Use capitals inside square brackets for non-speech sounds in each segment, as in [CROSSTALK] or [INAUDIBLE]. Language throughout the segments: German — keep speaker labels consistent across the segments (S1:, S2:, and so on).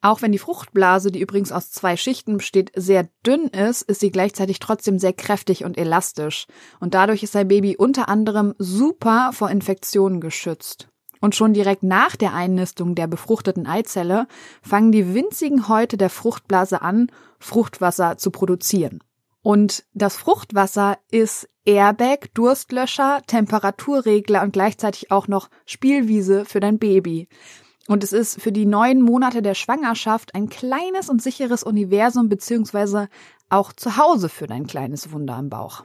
S1: Auch wenn die Fruchtblase, die übrigens aus zwei Schichten besteht, sehr dünn ist, ist sie gleichzeitig trotzdem sehr kräftig und elastisch. Und dadurch ist dein Baby unter anderem super vor Infektionen geschützt. Und schon direkt nach der Einnistung der befruchteten Eizelle fangen die winzigen Häute der Fruchtblase an, Fruchtwasser zu produzieren. Und das Fruchtwasser ist Airbag, Durstlöscher, Temperaturregler und gleichzeitig auch noch Spielwiese für dein Baby. Und es ist für die neun Monate der Schwangerschaft ein kleines und sicheres Universum beziehungsweise auch Zuhause für dein kleines Wunder im Bauch.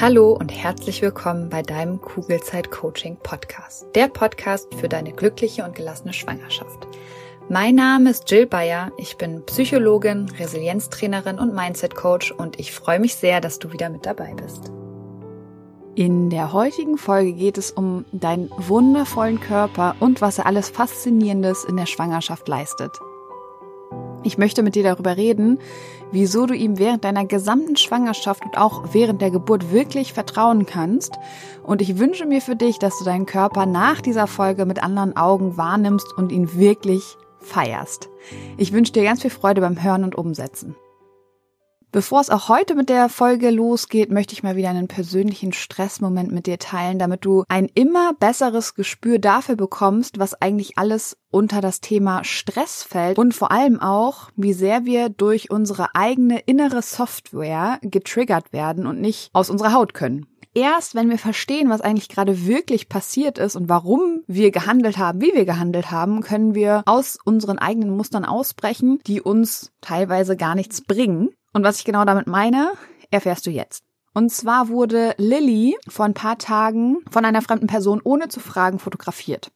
S2: Hallo und herzlich willkommen bei deinem Kugelzeit Coaching Podcast. Der Podcast für deine glückliche und gelassene Schwangerschaft. Mein Name ist Jill Bayer. Ich bin Psychologin, Resilienztrainerin und Mindset Coach und ich freue mich sehr, dass du wieder mit dabei bist.
S1: In der heutigen Folge geht es um deinen wundervollen Körper und was er alles Faszinierendes in der Schwangerschaft leistet. Ich möchte mit dir darüber reden, wieso du ihm während deiner gesamten Schwangerschaft und auch während der Geburt wirklich vertrauen kannst. Und ich wünsche mir für dich, dass du deinen Körper nach dieser Folge mit anderen Augen wahrnimmst und ihn wirklich feierst. Ich wünsche dir ganz viel Freude beim Hören und Umsetzen. Bevor es auch heute mit der Folge losgeht, möchte ich mal wieder einen persönlichen Stressmoment mit dir teilen, damit du ein immer besseres Gespür dafür bekommst, was eigentlich alles unter das Thema Stress fällt und vor allem auch, wie sehr wir durch unsere eigene innere Software getriggert werden und nicht aus unserer Haut können. Erst, wenn wir verstehen, was eigentlich gerade wirklich passiert ist und warum wir gehandelt haben, wie wir gehandelt haben, können wir aus unseren eigenen Mustern ausbrechen, die uns teilweise gar nichts bringen und was ich genau damit meine, erfährst du jetzt. Und zwar wurde Lilly vor ein paar Tagen von einer fremden Person ohne zu fragen fotografiert.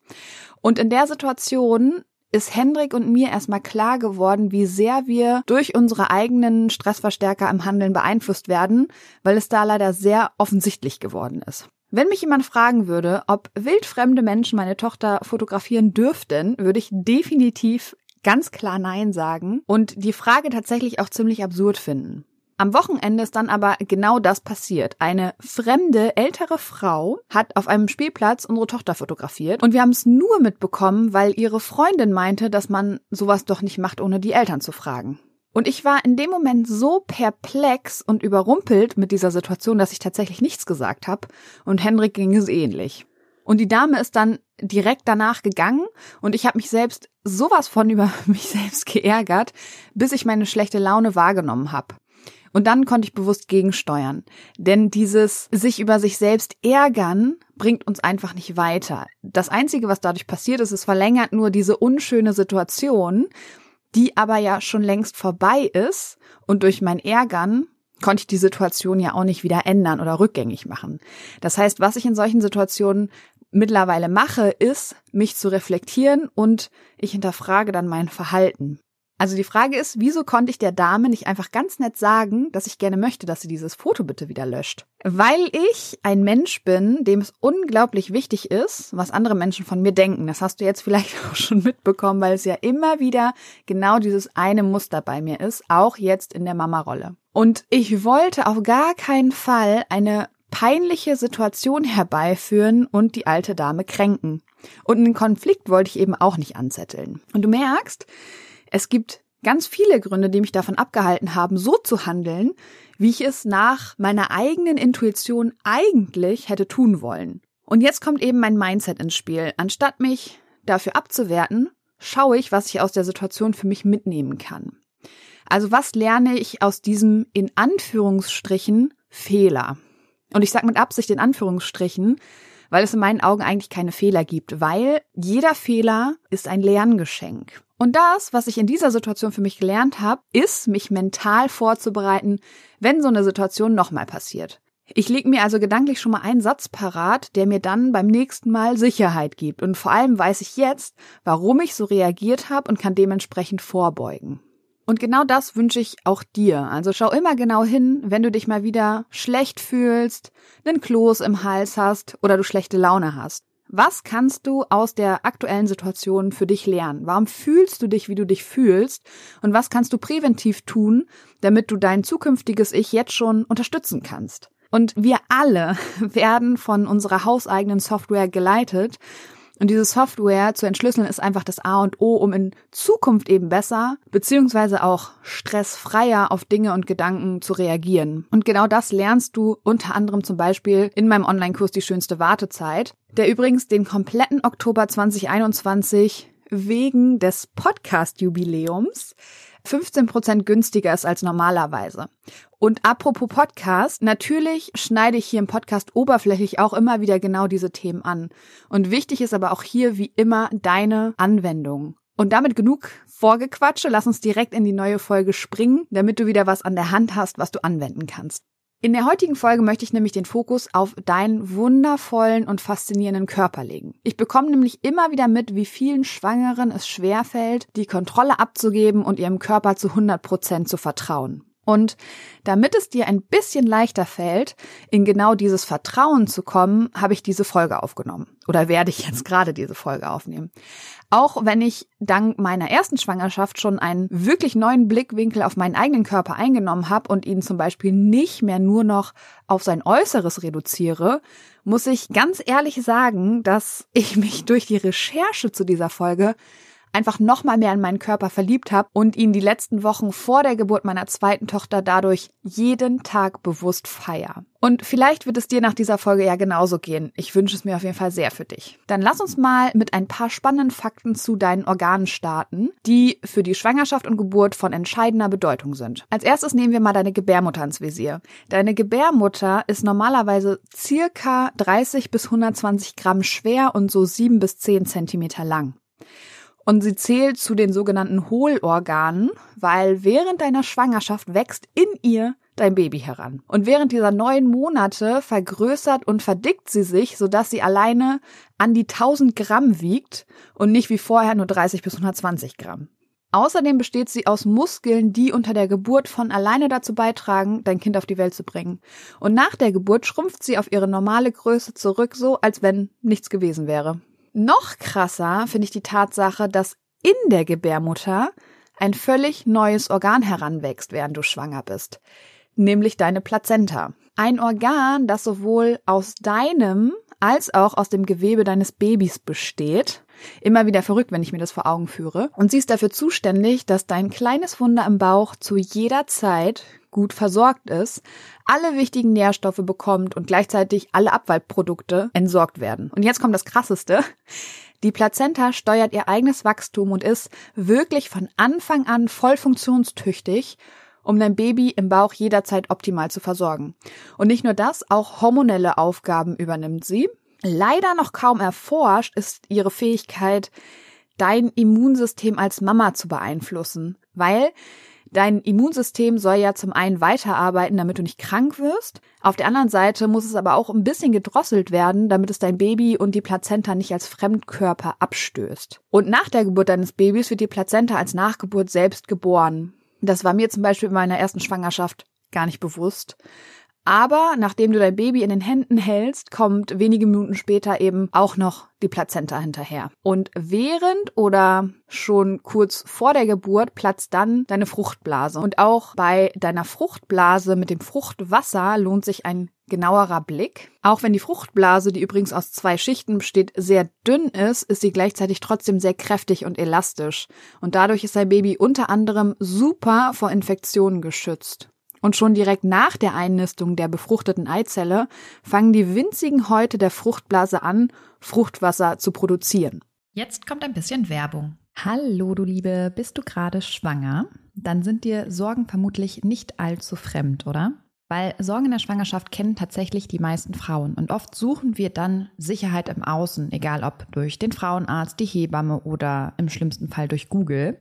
S1: Und in der Situation ist Hendrik und mir erstmal klar geworden, wie sehr wir durch unsere eigenen Stressverstärker im Handeln beeinflusst werden, weil es da leider sehr offensichtlich geworden ist. Wenn mich jemand fragen würde, ob wildfremde Menschen meine Tochter fotografieren dürften, würde ich definitiv ganz klar Nein sagen und die Frage tatsächlich auch ziemlich absurd finden. Am Wochenende ist dann aber genau das passiert. Eine fremde, ältere Frau hat auf einem Spielplatz unsere Tochter fotografiert und wir haben es nur mitbekommen, weil ihre Freundin meinte, dass man sowas doch nicht macht, ohne die Eltern zu fragen. Und ich war in dem Moment so perplex und überrumpelt mit dieser Situation, dass ich tatsächlich nichts gesagt habe und Henrik ging es ähnlich. Und die Dame ist dann direkt danach gegangen und ich habe mich selbst sowas von über [LAUGHS] mich selbst geärgert, bis ich meine schlechte Laune wahrgenommen habe. Und dann konnte ich bewusst gegensteuern. Denn dieses sich über sich selbst ärgern bringt uns einfach nicht weiter. Das Einzige, was dadurch passiert ist, es verlängert nur diese unschöne Situation, die aber ja schon längst vorbei ist. Und durch mein Ärgern konnte ich die Situation ja auch nicht wieder ändern oder rückgängig machen. Das heißt, was ich in solchen Situationen mittlerweile mache, ist, mich zu reflektieren und ich hinterfrage dann mein Verhalten. Also die Frage ist, wieso konnte ich der Dame nicht einfach ganz nett sagen, dass ich gerne möchte, dass sie dieses Foto bitte wieder löscht? Weil ich ein Mensch bin, dem es unglaublich wichtig ist, was andere Menschen von mir denken. Das hast du jetzt vielleicht [LAUGHS] auch schon mitbekommen, weil es ja immer wieder genau dieses eine Muster bei mir ist, auch jetzt in der Mama-Rolle. Und ich wollte auf gar keinen Fall eine peinliche Situation herbeiführen und die alte Dame kränken. Und einen Konflikt wollte ich eben auch nicht anzetteln. Und du merkst, es gibt ganz viele Gründe, die mich davon abgehalten haben, so zu handeln, wie ich es nach meiner eigenen Intuition eigentlich hätte tun wollen. Und jetzt kommt eben mein Mindset ins Spiel. Anstatt mich dafür abzuwerten, schaue ich, was ich aus der Situation für mich mitnehmen kann. Also was lerne ich aus diesem in Anführungsstrichen Fehler? Und ich sage mit Absicht in Anführungsstrichen, weil es in meinen Augen eigentlich keine Fehler gibt, weil jeder Fehler ist ein Lerngeschenk. Und das, was ich in dieser Situation für mich gelernt habe, ist, mich mental vorzubereiten, wenn so eine Situation nochmal passiert. Ich lege mir also gedanklich schon mal einen Satz parat, der mir dann beim nächsten Mal Sicherheit gibt. Und vor allem weiß ich jetzt, warum ich so reagiert habe und kann dementsprechend vorbeugen. Und genau das wünsche ich auch dir. Also schau immer genau hin, wenn du dich mal wieder schlecht fühlst, einen Kloß im Hals hast oder du schlechte Laune hast. Was kannst du aus der aktuellen Situation für dich lernen? Warum fühlst du dich, wie du dich fühlst? Und was kannst du präventiv tun, damit du dein zukünftiges Ich jetzt schon unterstützen kannst? Und wir alle [LAUGHS] werden von unserer hauseigenen Software geleitet Und diese Software zu entschlüsseln ist einfach das A und O, um in Zukunft eben besser, beziehungsweise auch stressfreier auf Dinge und Gedanken zu reagieren. Und genau das lernst du unter anderem zum Beispiel in meinem Online-Kurs Die schönste Wartezeit, der übrigens den kompletten Oktober 2021 wegen des Podcast-Jubiläums 15% günstiger ist als normalerweise. Und apropos Podcast, natürlich schneide ich hier im Podcast oberflächlich auch immer wieder genau diese Themen an. Und wichtig ist aber auch hier wie immer deine Anwendung. Und damit genug Vorgequatsche, lass uns direkt in die neue Folge springen, damit du wieder was an der Hand hast, was du anwenden kannst. In der heutigen Folge möchte ich nämlich den Fokus auf deinen wundervollen und faszinierenden Körper legen. Ich bekomme nämlich immer wieder mit, wie vielen Schwangeren es schwerfällt, die Kontrolle abzugeben und ihrem Körper zu 100 Prozent zu vertrauen. Und damit es dir ein bisschen leichter fällt, in genau dieses Vertrauen zu kommen, habe ich diese Folge aufgenommen. Oder werde ich jetzt gerade diese Folge aufnehmen. Auch wenn ich dank meiner ersten Schwangerschaft schon einen wirklich neuen Blickwinkel auf meinen eigenen Körper eingenommen habe und ihn zum Beispiel nicht mehr nur noch auf sein Äußeres reduziere, muss ich ganz ehrlich sagen, dass ich mich durch die Recherche zu dieser Folge einfach noch mal mehr in meinen Körper verliebt habe und ihn die letzten Wochen vor der Geburt meiner zweiten Tochter dadurch jeden Tag bewusst feier. Und vielleicht wird es dir nach dieser Folge ja genauso gehen. Ich wünsche es mir auf jeden Fall sehr für dich. Dann lass uns mal mit ein paar spannenden Fakten zu deinen Organen starten, die für die Schwangerschaft und Geburt von entscheidender Bedeutung sind. Als erstes nehmen wir mal deine Gebärmutter ins Visier. Deine Gebärmutter ist normalerweise circa 30 bis 120 Gramm schwer und so 7 bis 10 Zentimeter lang. Und sie zählt zu den sogenannten Hohlorganen, weil während deiner Schwangerschaft wächst in ihr dein Baby heran. Und während dieser neun Monate vergrößert und verdickt sie sich, sodass sie alleine an die 1000 Gramm wiegt und nicht wie vorher nur 30 bis 120 Gramm. Außerdem besteht sie aus Muskeln, die unter der Geburt von alleine dazu beitragen, dein Kind auf die Welt zu bringen. Und nach der Geburt schrumpft sie auf ihre normale Größe zurück, so als wenn nichts gewesen wäre. Noch krasser finde ich die Tatsache, dass in der Gebärmutter ein völlig neues Organ heranwächst, während du schwanger bist, nämlich deine Plazenta. Ein Organ, das sowohl aus deinem als auch aus dem Gewebe deines Babys besteht. Immer wieder verrückt, wenn ich mir das vor Augen führe. Und sie ist dafür zuständig, dass dein kleines Wunder im Bauch zu jeder Zeit gut versorgt ist, alle wichtigen Nährstoffe bekommt und gleichzeitig alle Abwaldprodukte entsorgt werden. Und jetzt kommt das Krasseste. Die Plazenta steuert ihr eigenes Wachstum und ist wirklich von Anfang an voll funktionstüchtig, um dein Baby im Bauch jederzeit optimal zu versorgen. Und nicht nur das, auch hormonelle Aufgaben übernimmt sie. Leider noch kaum erforscht ist ihre Fähigkeit, dein Immunsystem als Mama zu beeinflussen, weil Dein Immunsystem soll ja zum einen weiterarbeiten, damit du nicht krank wirst. Auf der anderen Seite muss es aber auch ein bisschen gedrosselt werden, damit es dein Baby und die Plazenta nicht als Fremdkörper abstößt. Und nach der Geburt deines Babys wird die Plazenta als Nachgeburt selbst geboren. Das war mir zum Beispiel in meiner ersten Schwangerschaft gar nicht bewusst. Aber nachdem du dein Baby in den Händen hältst, kommt wenige Minuten später eben auch noch die Plazenta hinterher. Und während oder schon kurz vor der Geburt platzt dann deine Fruchtblase. Und auch bei deiner Fruchtblase mit dem Fruchtwasser lohnt sich ein genauerer Blick. Auch wenn die Fruchtblase, die übrigens aus zwei Schichten besteht, sehr dünn ist, ist sie gleichzeitig trotzdem sehr kräftig und elastisch. Und dadurch ist dein Baby unter anderem super vor Infektionen geschützt. Und schon direkt nach der Einnistung der befruchteten Eizelle fangen die winzigen Häute der Fruchtblase an, Fruchtwasser zu produzieren.
S2: Jetzt kommt ein bisschen Werbung. Hallo, du Liebe, bist du gerade schwanger? Dann sind dir Sorgen vermutlich nicht allzu fremd, oder? Weil Sorgen in der Schwangerschaft kennen tatsächlich die meisten Frauen und oft suchen wir dann Sicherheit im Außen, egal ob durch den Frauenarzt, die Hebamme oder im schlimmsten Fall durch Google.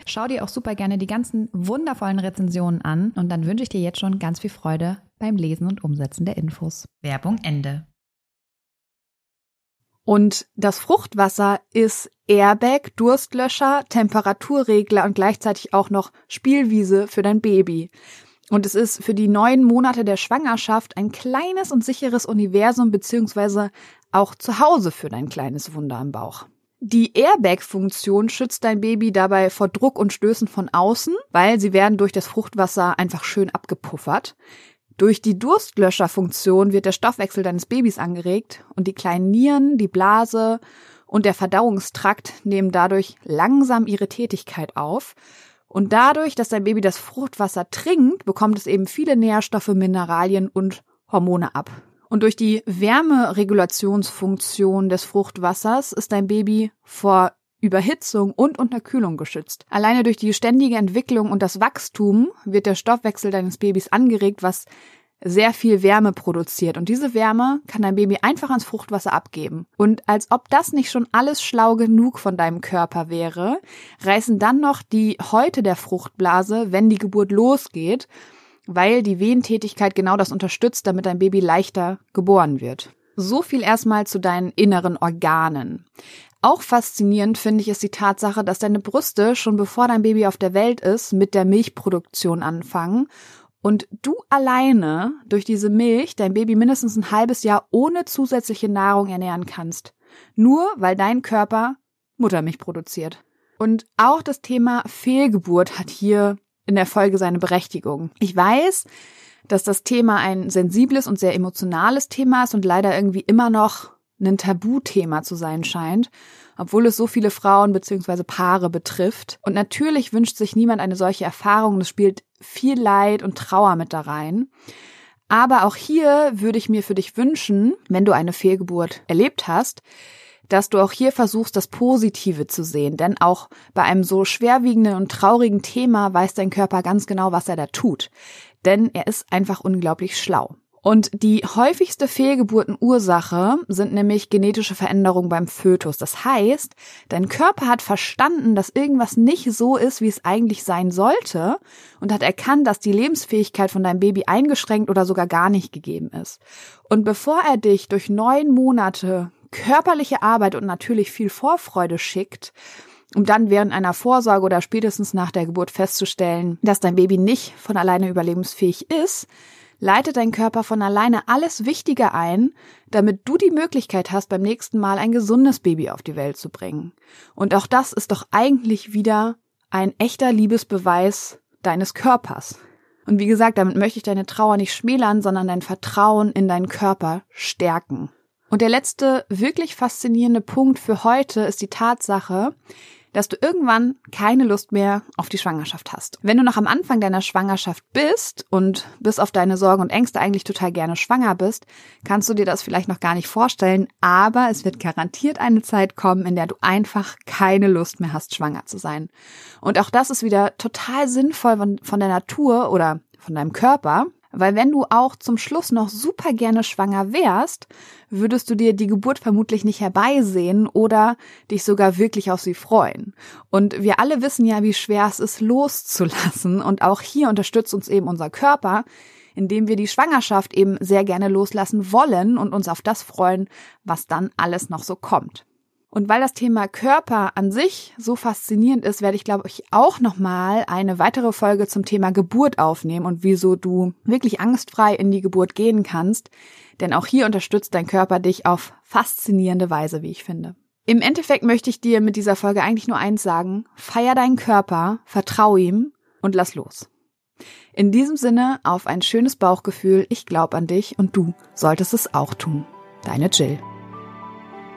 S1: Schau dir auch super gerne die ganzen wundervollen Rezensionen an und dann wünsche ich dir jetzt schon ganz viel Freude beim Lesen und Umsetzen der Infos. Werbung Ende.
S2: Und das Fruchtwasser ist Airbag, Durstlöscher, Temperaturregler und gleichzeitig auch noch Spielwiese für dein Baby. Und es ist für die neun Monate der Schwangerschaft ein kleines und sicheres Universum beziehungsweise auch Zuhause für dein kleines Wunder im Bauch. Die Airbag-Funktion schützt dein Baby dabei vor Druck und Stößen von außen, weil sie werden durch das Fruchtwasser einfach schön abgepuffert. Durch die Durstlöscher-Funktion wird der Stoffwechsel deines Babys angeregt und die kleinen Nieren, die Blase und der Verdauungstrakt nehmen dadurch langsam ihre Tätigkeit auf. Und dadurch, dass dein Baby das Fruchtwasser trinkt, bekommt es eben viele Nährstoffe, Mineralien und Hormone ab. Und durch die Wärmeregulationsfunktion des Fruchtwassers ist dein Baby vor Überhitzung und Unterkühlung geschützt. Alleine durch die ständige Entwicklung und das Wachstum wird der Stoffwechsel deines Babys angeregt, was sehr viel Wärme produziert. Und diese Wärme kann dein Baby einfach ans Fruchtwasser abgeben. Und als ob das nicht schon alles schlau genug von deinem Körper wäre, reißen dann noch die Häute der Fruchtblase, wenn die Geburt losgeht, weil die Wehentätigkeit genau das unterstützt, damit dein Baby leichter geboren wird. So viel erstmal zu deinen inneren Organen. Auch faszinierend finde ich es die Tatsache, dass deine Brüste schon bevor dein Baby auf der Welt ist, mit der Milchproduktion anfangen und du alleine durch diese Milch dein Baby mindestens ein halbes Jahr ohne zusätzliche Nahrung ernähren kannst. Nur weil dein Körper Muttermilch produziert. Und auch das Thema Fehlgeburt hat hier in der Folge seine Berechtigung. Ich weiß, dass das Thema ein sensibles und sehr emotionales Thema ist und leider irgendwie immer noch ein Tabuthema zu sein scheint, obwohl es so viele Frauen bzw. Paare betrifft. Und natürlich wünscht sich niemand eine solche Erfahrung. Es spielt viel Leid und Trauer mit da rein. Aber auch hier würde ich mir für dich wünschen, wenn du eine Fehlgeburt erlebt hast, dass du auch hier versuchst, das Positive zu sehen. Denn auch bei einem so schwerwiegenden und traurigen Thema weiß dein Körper ganz genau, was er da tut. Denn er ist einfach unglaublich schlau. Und die häufigste Fehlgeburtenursache sind nämlich genetische Veränderungen beim Fötus. Das heißt, dein Körper hat verstanden, dass irgendwas nicht so ist, wie es eigentlich sein sollte und hat erkannt, dass die Lebensfähigkeit von deinem Baby eingeschränkt oder sogar gar nicht gegeben ist. Und bevor er dich durch neun Monate körperliche Arbeit und natürlich viel Vorfreude schickt, um dann während einer Vorsorge oder spätestens nach der Geburt festzustellen, dass dein Baby nicht von alleine überlebensfähig ist, leitet dein Körper von alleine alles Wichtige ein, damit du die Möglichkeit hast, beim nächsten Mal ein gesundes Baby auf die Welt zu bringen. Und auch das ist doch eigentlich wieder ein echter Liebesbeweis deines Körpers. Und wie gesagt, damit möchte ich deine Trauer nicht schmälern, sondern dein Vertrauen in deinen Körper stärken. Und der letzte wirklich faszinierende Punkt für heute ist die Tatsache, dass du irgendwann keine Lust mehr auf die Schwangerschaft hast. Wenn du noch am Anfang deiner Schwangerschaft bist und bis auf deine Sorgen und Ängste eigentlich total gerne schwanger bist, kannst du dir das vielleicht noch gar nicht vorstellen, aber es wird garantiert eine Zeit kommen, in der du einfach keine Lust mehr hast, schwanger zu sein. Und auch das ist wieder total sinnvoll von, der Natur oder von deinem Körper, weil wenn du auch zum Schluss noch super gerne schwanger wärst, würdest du dir die Geburt vermutlich nicht herbeisehen oder dich sogar wirklich auf sie freuen. Und wir alle wissen ja, wie schwer es ist, loszulassen. Und auch hier unterstützt uns eben unser Körper, indem wir die Schwangerschaft eben sehr gerne loslassen wollen und uns auf das freuen, was dann alles noch so kommt.
S1: Und weil das Thema Körper an sich so faszinierend ist, werde ich, glaube ich, auch nochmal eine weitere Folge zum Thema Geburt aufnehmen und wieso du wirklich angstfrei in die Geburt gehen kannst. Denn auch hier unterstützt dein Körper dich auf faszinierende Weise, wie ich finde. Im Endeffekt möchte ich dir mit dieser Folge eigentlich nur eins sagen. Feier deinen Körper, vertrau ihm und lass los. In diesem Sinne auf ein schönes Bauchgefühl. Ich glaube an dich und du solltest es auch tun. Deine Jill.